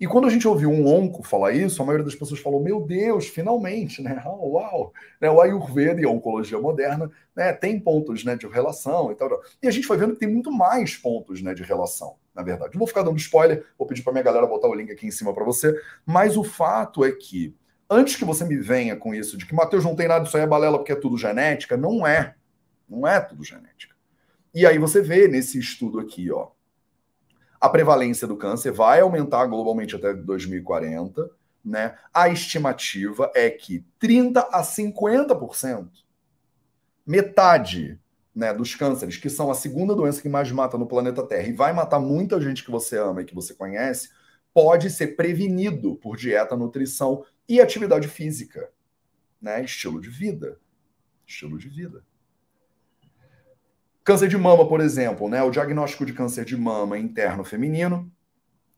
E quando a gente ouviu um onco falar isso, a maioria das pessoas falou: Meu Deus, finalmente, né? Oh, uau! Né? O Ayurveda e a oncologia moderna né, tem pontos né, de relação e tal. E a gente foi vendo que tem muito mais pontos né, de relação, na verdade. Não vou ficar dando spoiler, vou pedir para minha galera botar o link aqui em cima para você. Mas o fato é que, antes que você me venha com isso de que Mateus não tem nada, isso aí é balela porque é tudo genética, não é. Não é tudo genética. E aí você vê nesse estudo aqui, ó a prevalência do câncer vai aumentar globalmente até 2040, né? A estimativa é que 30 a 50%, metade, né, dos cânceres, que são a segunda doença que mais mata no planeta Terra e vai matar muita gente que você ama e que você conhece, pode ser prevenido por dieta, nutrição e atividade física, né? Estilo de vida. Estilo de vida. Câncer de mama, por exemplo, né? O diagnóstico de câncer de mama interno feminino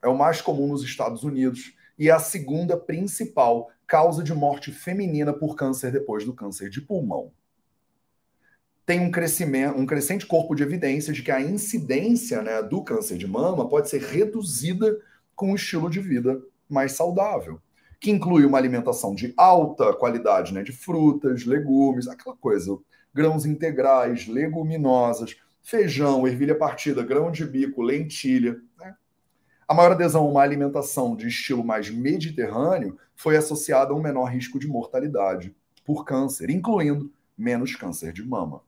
é o mais comum nos Estados Unidos e é a segunda principal causa de morte feminina por câncer depois do câncer de pulmão. Tem um, crescimento, um crescente corpo de evidência de que a incidência né, do câncer de mama pode ser reduzida com um estilo de vida mais saudável, que inclui uma alimentação de alta qualidade, né, de frutas, legumes, aquela coisa, grãos integrais, leguminosas, feijão, ervilha partida, grão de bico, lentilha. Né? A maior adesão a uma alimentação de estilo mais mediterrâneo foi associada a um menor risco de mortalidade por câncer, incluindo menos câncer de mama.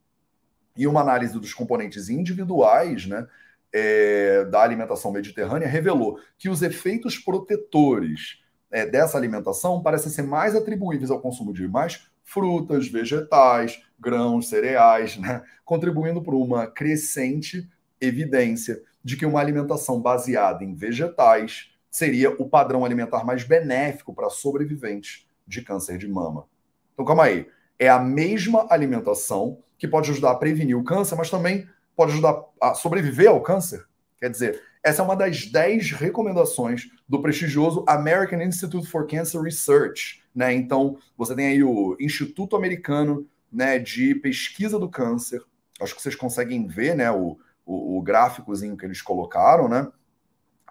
E uma análise dos componentes individuais né, é, da alimentação mediterrânea revelou que os efeitos protetores é, dessa alimentação parecem ser mais atribuíveis ao consumo de mais frutas, vegetais, grãos, cereais, né? contribuindo para uma crescente evidência de que uma alimentação baseada em vegetais seria o padrão alimentar mais benéfico para sobreviventes de câncer de mama. Então, calma aí. É a mesma alimentação que pode ajudar a prevenir o câncer, mas também pode ajudar a sobreviver ao câncer? Quer dizer, essa é uma das 10 recomendações do prestigioso American Institute for Cancer Research. Né? Então, você tem aí o Instituto Americano né, de Pesquisa do Câncer. Acho que vocês conseguem ver né, o, o, o gráficozinho que eles colocaram, né?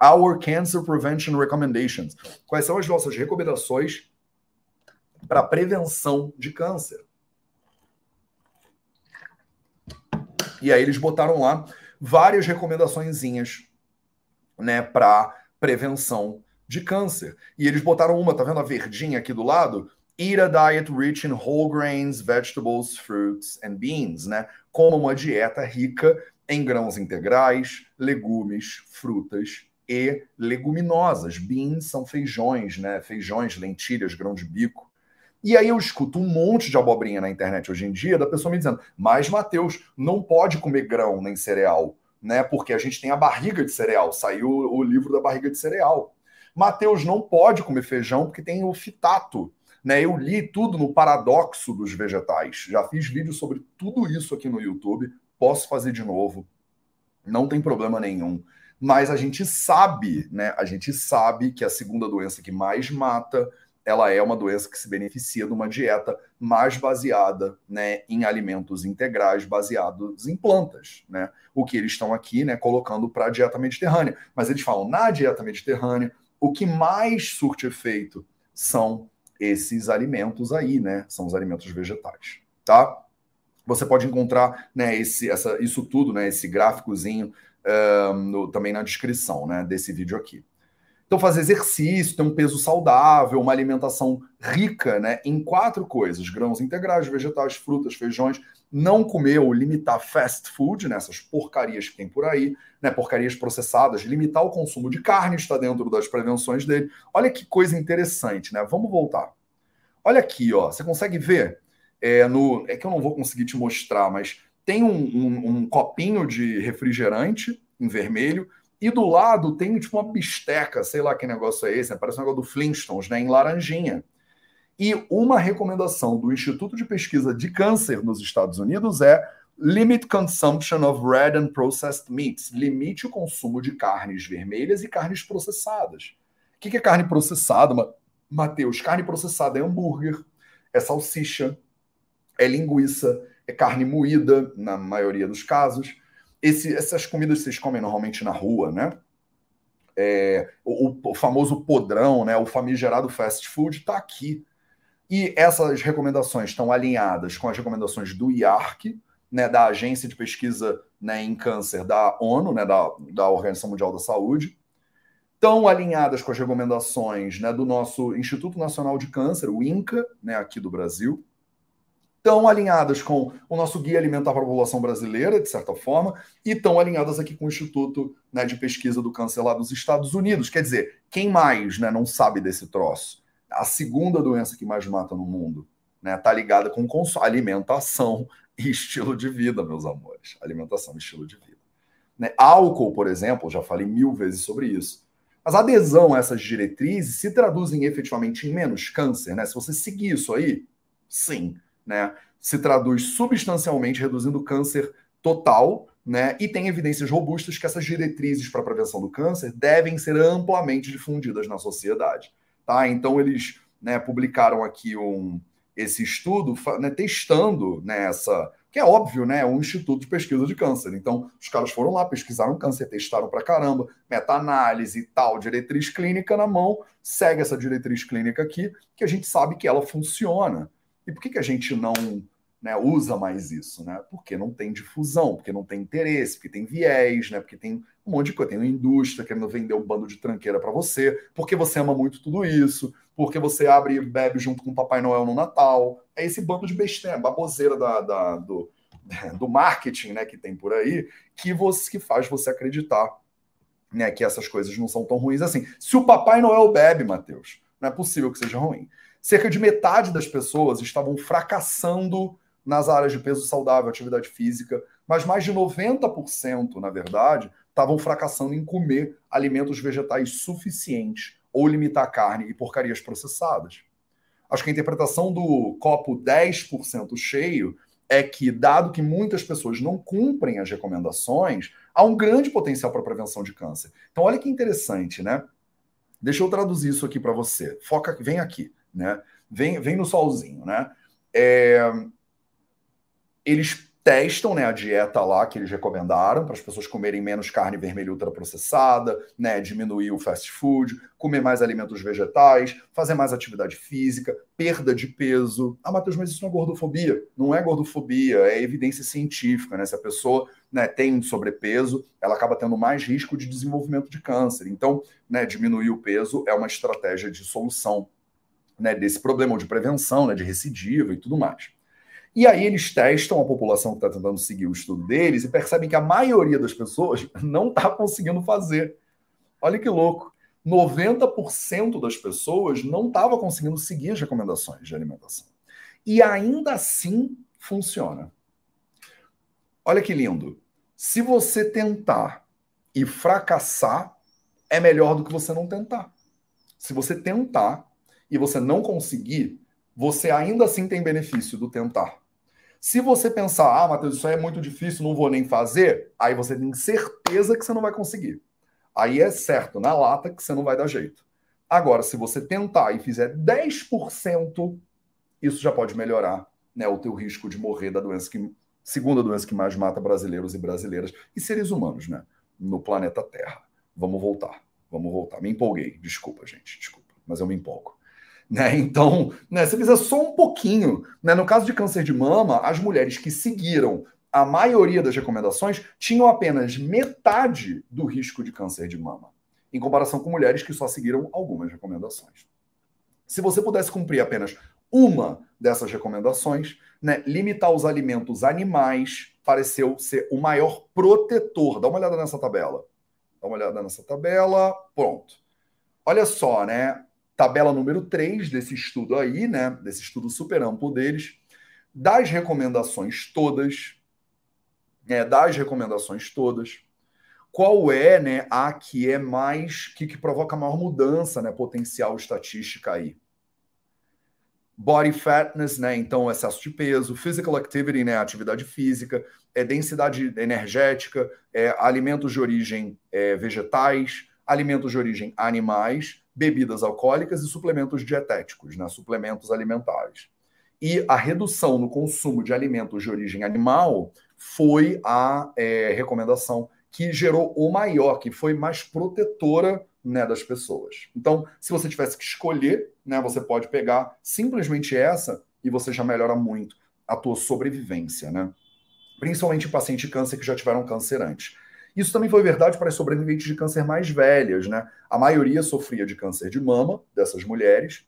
Our Cancer Prevention Recommendations. Quais são as nossas recomendações para prevenção de câncer? E aí eles botaram lá várias recomendações né, para prevenção de câncer. E eles botaram uma, tá vendo a verdinha aqui do lado? Eat a diet rich in whole grains, vegetables, fruits and beans, né? Como uma dieta rica em grãos integrais, legumes, frutas e leguminosas. Beans são feijões, né? Feijões, lentilhas, grão de bico. E aí eu escuto um monte de abobrinha na internet hoje em dia da pessoa me dizendo: "Mas Mateus, não pode comer grão nem cereal, né? Porque a gente tem a barriga de cereal. Saiu o livro da barriga de cereal. Mateus não pode comer feijão porque tem o fitato. Né, eu li tudo no paradoxo dos vegetais. Já fiz vídeo sobre tudo isso aqui no YouTube. Posso fazer de novo. Não tem problema nenhum. Mas a gente sabe, né? A gente sabe que a segunda doença que mais mata ela é uma doença que se beneficia de uma dieta mais baseada né, em alimentos integrais, baseados em plantas. Né? O que eles estão aqui né, colocando para a dieta mediterrânea. Mas eles falam, na dieta mediterrânea, o que mais surte efeito são esses alimentos aí, né? São os alimentos vegetais, tá? Você pode encontrar né, esse, essa, isso tudo, né, esse gráficozinho, uh, no, também na descrição né, desse vídeo aqui. Então, fazer exercício, ter um peso saudável, uma alimentação rica né, em quatro coisas: grãos integrais, vegetais, frutas, feijões. Não comer ou limitar fast food, nessas né, porcarias que tem por aí, né, porcarias processadas, limitar o consumo de carne, está dentro das prevenções dele. Olha que coisa interessante, né? Vamos voltar. Olha aqui, ó. Você consegue ver? É, no, é que eu não vou conseguir te mostrar, mas tem um, um, um copinho de refrigerante em vermelho e do lado tem tipo uma bisteca, sei lá que negócio é esse, né? parece um negócio do Flintstones, né? Em laranjinha. E uma recomendação do Instituto de Pesquisa de Câncer nos Estados Unidos é Limit consumption of red and processed meats. Limite o consumo de carnes vermelhas e carnes processadas. O que é carne processada, Matheus? Carne processada é hambúrguer, é salsicha, é linguiça, é carne moída, na maioria dos casos esse, essas comidas vocês comem normalmente na rua, né? É, o, o, famoso podrão, né? O famigerado fast food está aqui. E essas recomendações estão alinhadas com as recomendações do IARC, né, da Agência de Pesquisa né, em Câncer da ONU, né, da, da Organização Mundial da Saúde, estão alinhadas com as recomendações né, do nosso Instituto Nacional de Câncer, o INCA, né, aqui do Brasil, estão alinhadas com o nosso Guia Alimentar para a População Brasileira, de certa forma, e estão alinhadas aqui com o Instituto né, de Pesquisa do Câncer lá dos Estados Unidos. Quer dizer, quem mais né, não sabe desse troço? A segunda doença que mais mata no mundo está né, tá ligada com alimentação e estilo de vida, meus amores. Alimentação e estilo de vida. Né? Álcool, por exemplo, já falei mil vezes sobre isso. Mas a adesão a essas diretrizes se traduzem efetivamente em menos câncer, né? Se você seguir isso aí, sim né, se traduz substancialmente reduzindo o câncer total né? E tem evidências robustas que essas diretrizes para prevenção do câncer devem ser amplamente difundidas na sociedade, tá? Então eles né, publicaram aqui um, esse estudo né, testando nessa, né, que é óbvio, né, é um instituto de pesquisa de câncer. Então, os caras foram lá, pesquisaram câncer, testaram para caramba, meta-análise e tal, diretriz clínica na mão, segue essa diretriz clínica aqui, que a gente sabe que ela funciona. E por que, que a gente não né, usa mais isso, né? Porque não tem difusão, porque não tem interesse, porque tem viés, né? Porque tem um monte de coisa, tem uma indústria querendo vender um bando de tranqueira para você, porque você ama muito tudo isso, porque você abre e bebe junto com o Papai Noel no Natal. É esse bando de besteira, baboseira da, da do, *laughs* do marketing, né, que tem por aí, que você que faz você acreditar, né, que essas coisas não são tão ruins assim. Se o Papai Noel bebe, Mateus, não é possível que seja ruim. Cerca de metade das pessoas estavam fracassando nas áreas de peso saudável, atividade física, mas mais de 90%, na verdade, estavam fracassando em comer alimentos vegetais suficientes ou limitar carne e porcarias processadas. Acho que a interpretação do copo 10% cheio é que, dado que muitas pessoas não cumprem as recomendações, há um grande potencial para prevenção de câncer. Então, olha que interessante, né? Deixa eu traduzir isso aqui para você. Foca, vem aqui, né? Vem, vem no solzinho, né? É, eles testam né, a dieta lá que eles recomendaram para as pessoas comerem menos carne vermelha ultraprocessada, né, diminuir o fast food, comer mais alimentos vegetais, fazer mais atividade física, perda de peso. Ah, Matheus, mas isso não é gordofobia. Não é gordofobia, é evidência científica. Né? Se a pessoa né, tem sobrepeso, ela acaba tendo mais risco de desenvolvimento de câncer. Então, né, diminuir o peso é uma estratégia de solução né, desse problema, de prevenção, né, de recidiva e tudo mais. E aí eles testam a população que está tentando seguir o estudo deles e percebem que a maioria das pessoas não está conseguindo fazer. Olha que louco. 90% das pessoas não estava conseguindo seguir as recomendações de alimentação. E ainda assim funciona. Olha que lindo. Se você tentar e fracassar, é melhor do que você não tentar. Se você tentar e você não conseguir, você ainda assim tem benefício do tentar. Se você pensar, ah, Matheus, isso aí é muito difícil, não vou nem fazer, aí você tem certeza que você não vai conseguir. Aí é certo, na lata, que você não vai dar jeito. Agora, se você tentar e fizer 10%, isso já pode melhorar né, o teu risco de morrer da doença que, segunda doença que mais mata brasileiros e brasileiras e seres humanos, né? No planeta Terra. Vamos voltar. Vamos voltar. Me empolguei. Desculpa, gente. Desculpa. Mas eu me empolgo. Né? Então, né, se fizer só um pouquinho, né, no caso de câncer de mama, as mulheres que seguiram a maioria das recomendações tinham apenas metade do risco de câncer de mama, em comparação com mulheres que só seguiram algumas recomendações. Se você pudesse cumprir apenas uma dessas recomendações, né, limitar os alimentos animais pareceu ser o maior protetor. Dá uma olhada nessa tabela. Dá uma olhada nessa tabela. Pronto. Olha só, né? Tabela número 3 desse estudo aí, né? Desse estudo super amplo deles, das recomendações todas, né, das recomendações todas, qual é né, a que é mais, que, que provoca maior mudança, né, potencial estatística aí? Body fatness, né, então excesso de peso, physical activity, né, atividade física, é densidade energética, é, alimentos de origem é, vegetais, alimentos de origem animais, bebidas alcoólicas e suplementos dietéticos, né, suplementos alimentares. E a redução no consumo de alimentos de origem animal foi a é, recomendação que gerou o maior, que foi mais protetora né, das pessoas. Então, se você tivesse que escolher, né, você pode pegar simplesmente essa e você já melhora muito a tua sobrevivência, né? Principalmente de câncer que já tiveram câncer antes. Isso também foi verdade para as sobreviventes de câncer mais velhas, né? A maioria sofria de câncer de mama dessas mulheres.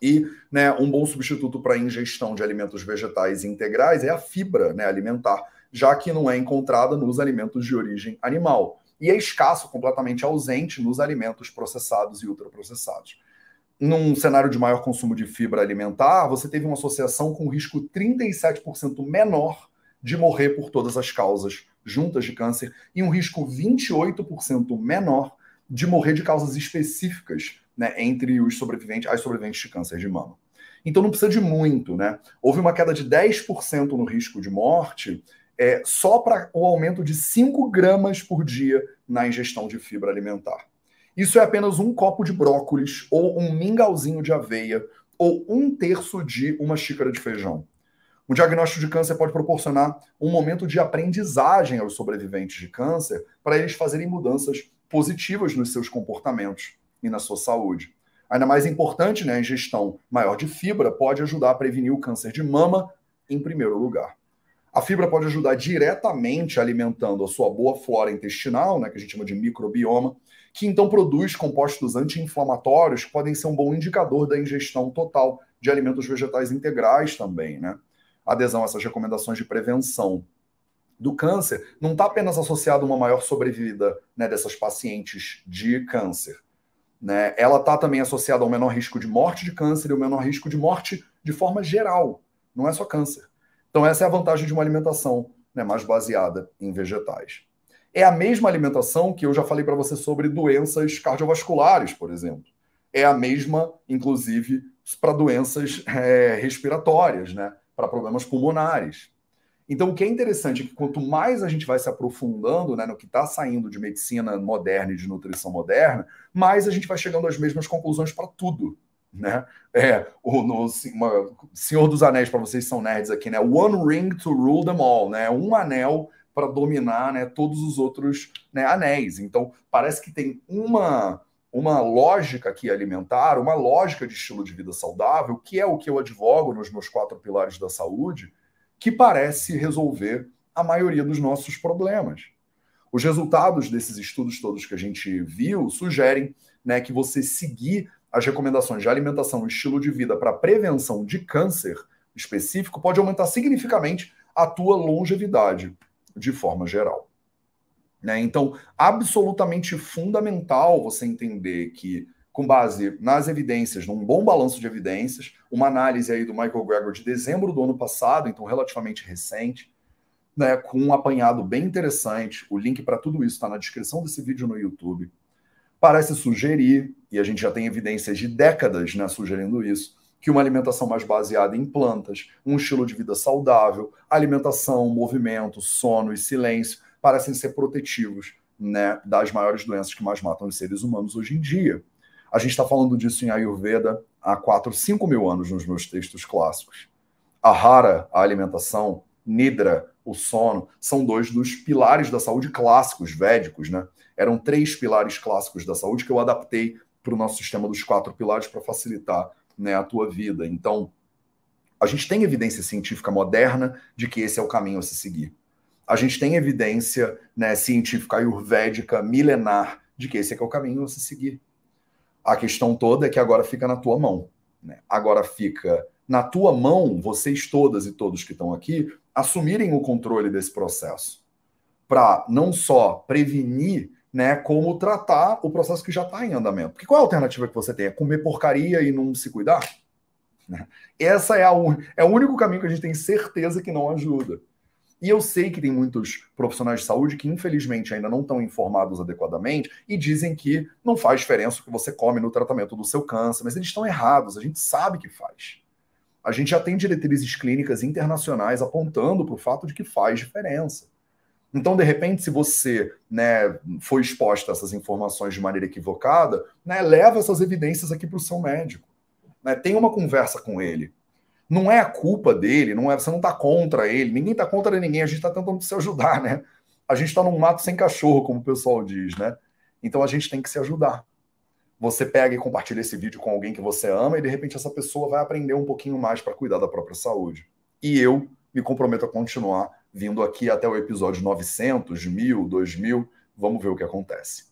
E né, um bom substituto para a ingestão de alimentos vegetais integrais é a fibra né, alimentar, já que não é encontrada nos alimentos de origem animal. E é escasso, completamente ausente nos alimentos processados e ultraprocessados. Num cenário de maior consumo de fibra alimentar, você teve uma associação com risco 37% menor de morrer por todas as causas juntas de câncer e um risco 28% menor de morrer de causas específicas né, entre os sobreviventes, as sobreviventes de câncer de mama. Então não precisa de muito, né? Houve uma queda de 10% no risco de morte é, só para o aumento de 5 gramas por dia na ingestão de fibra alimentar. Isso é apenas um copo de brócolis, ou um mingauzinho de aveia, ou um terço de uma xícara de feijão. O diagnóstico de câncer pode proporcionar um momento de aprendizagem aos sobreviventes de câncer para eles fazerem mudanças positivas nos seus comportamentos e na sua saúde. Ainda mais importante, né, a ingestão maior de fibra pode ajudar a prevenir o câncer de mama em primeiro lugar. A fibra pode ajudar diretamente alimentando a sua boa flora intestinal, né, que a gente chama de microbioma, que então produz compostos anti-inflamatórios que podem ser um bom indicador da ingestão total de alimentos vegetais integrais também, né? Adesão a essas recomendações de prevenção do câncer não está apenas associado a uma maior sobrevida né, dessas pacientes de câncer. Né? Ela está também associada ao menor risco de morte de câncer e ao menor risco de morte de forma geral, não é só câncer. Então, essa é a vantagem de uma alimentação né, mais baseada em vegetais. É a mesma alimentação que eu já falei para você sobre doenças cardiovasculares, por exemplo. É a mesma, inclusive, para doenças é, respiratórias, né? Para problemas pulmonares. Então, o que é interessante é que quanto mais a gente vai se aprofundando né, no que está saindo de medicina moderna e de nutrição moderna, mais a gente vai chegando às mesmas conclusões para tudo. Né? É, o no, uma, Senhor dos Anéis, para vocês são nerds aqui, né? One ring to rule them all, né? Um anel para dominar né, todos os outros né, anéis. Então, parece que tem uma uma lógica aqui alimentar, uma lógica de estilo de vida saudável, que é o que eu advogo nos meus quatro pilares da saúde, que parece resolver a maioria dos nossos problemas. Os resultados desses estudos todos que a gente viu sugerem né, que você seguir as recomendações de alimentação e estilo de vida para prevenção de câncer específico pode aumentar significativamente a tua longevidade de forma geral. Né? Então, absolutamente fundamental você entender que, com base nas evidências, num bom balanço de evidências, uma análise aí do Michael Gregor de dezembro do ano passado, então relativamente recente, né, com um apanhado bem interessante. O link para tudo isso está na descrição desse vídeo no YouTube. Parece sugerir, e a gente já tem evidências de décadas né, sugerindo isso, que uma alimentação mais baseada em plantas, um estilo de vida saudável, alimentação, movimento, sono e silêncio parecem ser protetivos né, das maiores doenças que mais matam os seres humanos hoje em dia. A gente está falando disso em Ayurveda há 4, 5 mil anos nos meus textos clássicos. Ahara, a alimentação, Nidra, o sono, são dois dos pilares da saúde clássicos, védicos, né? Eram três pilares clássicos da saúde que eu adaptei para o nosso sistema dos quatro pilares para facilitar né, a tua vida. Então, a gente tem evidência científica moderna de que esse é o caminho a se seguir a gente tem evidência né, científica ayurvédica milenar de que esse é, que é o caminho a se seguir. A questão toda é que agora fica na tua mão. Né? Agora fica na tua mão, vocês todas e todos que estão aqui, assumirem o controle desse processo. Para não só prevenir, né, como tratar o processo que já está em andamento. Porque qual é a alternativa que você tem? É comer porcaria e não se cuidar? Né? Essa é, a, é o único caminho que a gente tem certeza que não ajuda. E eu sei que tem muitos profissionais de saúde que, infelizmente, ainda não estão informados adequadamente e dizem que não faz diferença o que você come no tratamento do seu câncer, mas eles estão errados, a gente sabe que faz. A gente já tem diretrizes clínicas internacionais apontando para o fato de que faz diferença. Então, de repente, se você né, foi exposto a essas informações de maneira equivocada, né, leva essas evidências aqui para o seu médico. Né, tem uma conversa com ele não é a culpa dele, não é, você não está contra ele, ninguém está contra ninguém, a gente está tentando se ajudar, né? A gente está num mato sem cachorro, como o pessoal diz, né? Então a gente tem que se ajudar. Você pega e compartilha esse vídeo com alguém que você ama e de repente essa pessoa vai aprender um pouquinho mais para cuidar da própria saúde. E eu me comprometo a continuar vindo aqui até o episódio 900, 1000, 2000, vamos ver o que acontece.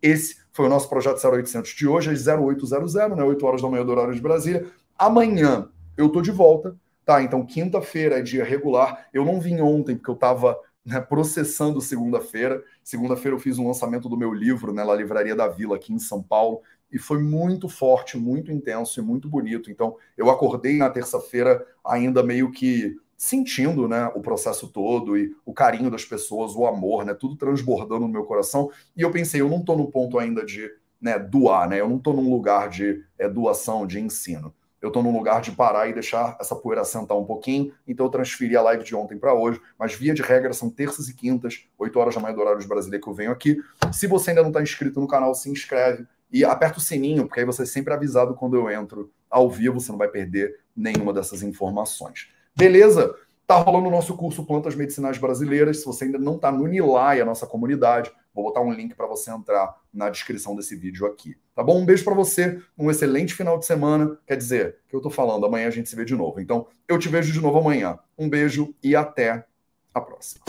Esse foi o nosso projeto 0800 de hoje, às 0800, né, 8 horas da manhã do horário de Brasília. Amanhã eu tô de volta, tá? Então, quinta-feira é dia regular. Eu não vim ontem porque eu estava né, processando segunda-feira. Segunda-feira eu fiz um lançamento do meu livro né, na Livraria da Vila, aqui em São Paulo, e foi muito forte, muito intenso e muito bonito. Então, eu acordei na terça-feira ainda meio que sentindo né, o processo todo e o carinho das pessoas, o amor, né, tudo transbordando no meu coração. E eu pensei, eu não estou no ponto ainda de né, doar, né, eu não estou num lugar de é, doação, de ensino eu estou num lugar de parar e deixar essa poeira sentar um pouquinho, então eu transferi a live de ontem para hoje, mas via de regra são terças e quintas, 8 horas da manhã do horário de Brasília que eu venho aqui. Se você ainda não está inscrito no canal, se inscreve e aperta o sininho, porque aí você é sempre avisado quando eu entro ao vivo, você não vai perder nenhuma dessas informações. Beleza? Tá rolando o nosso curso Plantas Medicinais Brasileiras. Se você ainda não está no Nilai, a nossa comunidade, vou botar um link para você entrar na descrição desse vídeo aqui. Tá bom? Um beijo para você, um excelente final de semana. Quer dizer, que eu tô falando, amanhã a gente se vê de novo. Então, eu te vejo de novo amanhã. Um beijo e até a próxima.